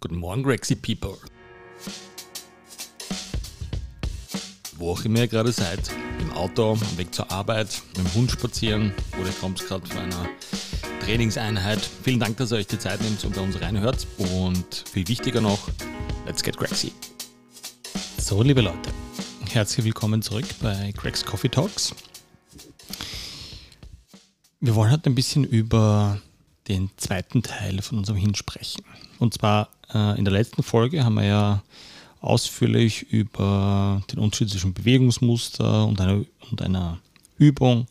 Guten Morgen, Grexy People. Wo auch immer ihr gerade seid, im Auto, Weg zur Arbeit, mit dem Hund spazieren oder kommt gerade von einer Trainingseinheit. Vielen Dank, dass ihr euch die Zeit nehmt und bei uns reinhört. Und viel wichtiger noch, let's get Grexy. So, liebe Leute, herzlich willkommen zurück bei Greg's Coffee Talks. Wir wollen heute ein bisschen über den zweiten Teil von unserem Hin sprechen. Und zwar in der letzten Folge haben wir ja ausführlich über den Unterschied zwischen Bewegungsmuster und einer, und einer Übung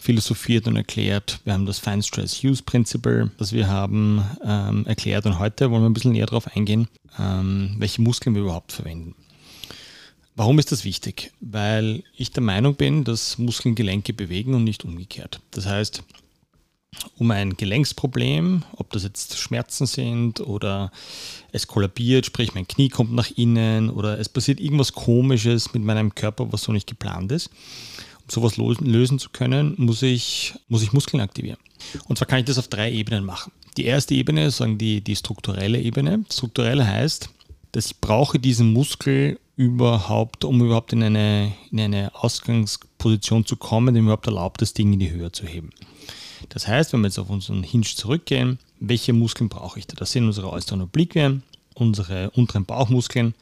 philosophiert und erklärt. Wir haben das Fine Stress Use Principle, das wir haben ähm, erklärt und heute wollen wir ein bisschen näher darauf eingehen, ähm, welche Muskeln wir überhaupt verwenden. Warum ist das wichtig? Weil ich der Meinung bin, dass Muskeln Gelenke bewegen und nicht umgekehrt. Das heißt, um ein Gelenksproblem, ob das jetzt Schmerzen sind oder es kollabiert, sprich mein Knie kommt nach innen oder es passiert irgendwas Komisches mit meinem Körper, was so nicht geplant ist. Um sowas lösen zu können, muss ich, muss ich Muskeln aktivieren. Und zwar kann ich das auf drei Ebenen machen. Die erste Ebene ist sagen die, die strukturelle Ebene. Strukturell heißt, dass ich brauche diesen Muskel überhaupt, um überhaupt in eine, in eine Ausgangsposition zu kommen, die mir überhaupt erlaubt, das Ding in die Höhe zu heben. Das heißt, wenn wir jetzt auf unseren Hinge zurückgehen, welche Muskeln brauche ich da? Das sind unsere äußeren Obliquien, unsere unteren Bauchmuskeln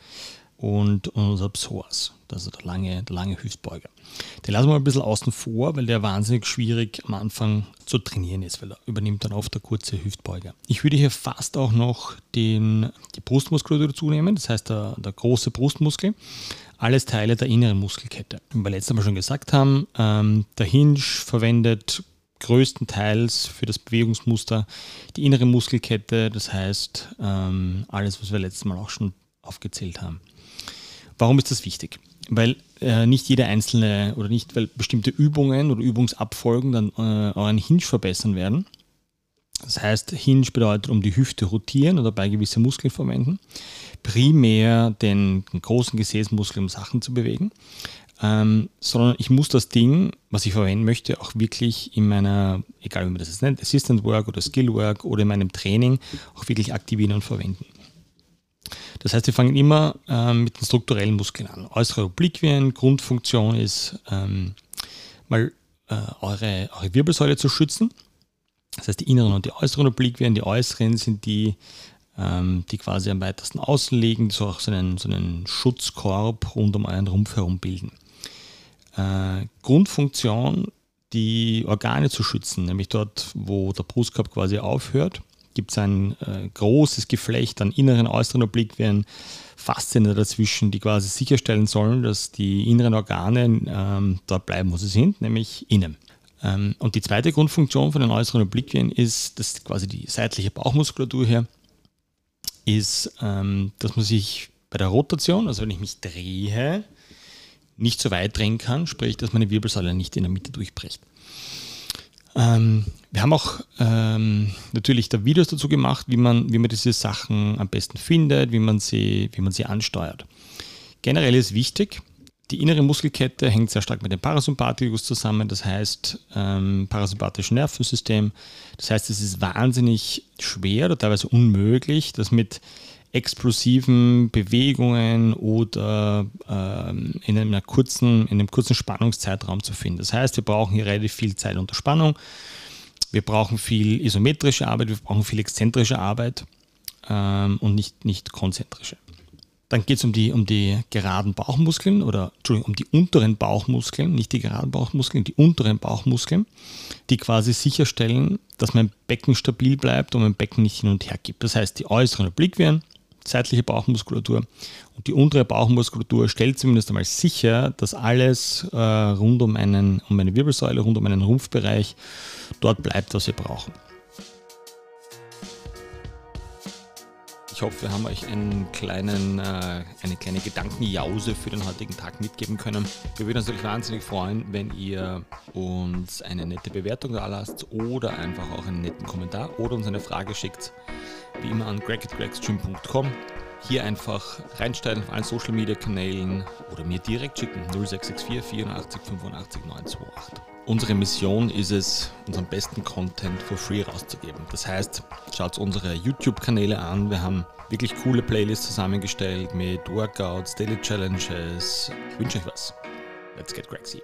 und unser Psoas, ist der lange, der lange Hüftbeuger. Den lassen wir mal ein bisschen außen vor, weil der wahnsinnig schwierig am Anfang zu trainieren ist, weil er übernimmt dann oft der kurze Hüftbeuger. Ich würde hier fast auch noch den, die Brustmuskulatur dazu nehmen, das heißt der, der große Brustmuskel, alles Teile der inneren Muskelkette. Wie wir letztes Mal schon gesagt haben, ähm, der Hinge verwendet größtenteils für das Bewegungsmuster die innere Muskelkette, das heißt ähm, alles, was wir letztes Mal auch schon aufgezählt haben. Warum ist das wichtig? Weil äh, nicht jede einzelne oder nicht, weil bestimmte Übungen oder Übungsabfolgen dann äh, euren Hinge verbessern werden. Das heißt, Hinge bedeutet um die Hüfte rotieren oder dabei gewisse Muskeln verwenden. Primär den, den großen Gesäßmuskel, um Sachen zu bewegen ähm, sondern ich muss das Ding, was ich verwenden möchte, auch wirklich in meiner, egal wie man das jetzt nennt, Assistant Work oder Skill Work oder in meinem Training auch wirklich aktivieren und verwenden. Das heißt, wir fangen immer ähm, mit den strukturellen Muskeln an. Äußere Obliquien, Grundfunktion ist, ähm, mal äh, eure, eure Wirbelsäule zu schützen. Das heißt, die inneren und die äußeren Obliquien, die äußeren sind die, ähm, die quasi am weitesten außen liegen, die so auch so einen, so einen Schutzkorb rund um euren Rumpf herum bilden äh, Grundfunktion, die Organe zu schützen, nämlich dort, wo der Brustkorb quasi aufhört, gibt es ein äh, großes Geflecht an inneren, äußeren Obliquien, Faszien dazwischen, die quasi sicherstellen sollen, dass die inneren Organe ähm, dort bleiben, wo sie sind, nämlich innen. Ähm, und die zweite Grundfunktion von den äußeren Obliquien ist, dass quasi die seitliche Bauchmuskulatur hier ist, ähm, dass man sich bei der Rotation, also wenn ich mich drehe, nicht so weit drehen kann, sprich, dass meine Wirbelsäule nicht in der Mitte durchbricht. Ähm, wir haben auch ähm, natürlich da Videos dazu gemacht, wie man, wie man diese Sachen am besten findet, wie man sie, wie man sie ansteuert. Generell ist wichtig, die innere Muskelkette hängt sehr stark mit dem Parasympathikus zusammen, das heißt ähm, parasympathisches Nervensystem. Das heißt, es ist wahnsinnig schwer oder teilweise unmöglich, das mit explosiven Bewegungen oder ähm, in, einer kurzen, in einem kurzen Spannungszeitraum zu finden. Das heißt, wir brauchen hier relativ viel Zeit unter Spannung. Wir brauchen viel isometrische Arbeit, wir brauchen viel exzentrische Arbeit ähm, und nicht, nicht konzentrische. Dann geht es um die, um die geraden Bauchmuskeln oder Entschuldigung, um die unteren Bauchmuskeln, nicht die geraden Bauchmuskeln, die unteren Bauchmuskeln, die quasi sicherstellen, dass mein Becken stabil bleibt und mein Becken nicht hin und her gibt. Das heißt, die äußeren Obliquien, seitliche Bauchmuskulatur. Und die untere Bauchmuskulatur stellt zumindest einmal sicher, dass alles äh, rund um, einen, um eine Wirbelsäule, rund um einen Rumpfbereich dort bleibt, was wir brauchen. Ich hoffe, wir haben euch einen kleinen, äh, eine kleine Gedankenjause für den heutigen Tag mitgeben können. Wir würden uns natürlich wahnsinnig freuen, wenn ihr uns eine nette Bewertung da lasst oder einfach auch einen netten Kommentar oder uns eine Frage schickt wie immer an greg.gregstream.com. Hier einfach reinsteigen auf allen Social Media Kanälen oder mir direkt schicken 0664 84 85 928. Unsere Mission ist es, unseren besten Content for free rauszugeben. Das heißt, schaut unsere YouTube-Kanäle an. Wir haben wirklich coole Playlists zusammengestellt mit Workouts, Daily Challenges. Ich wünsche euch was. Let's get crazy.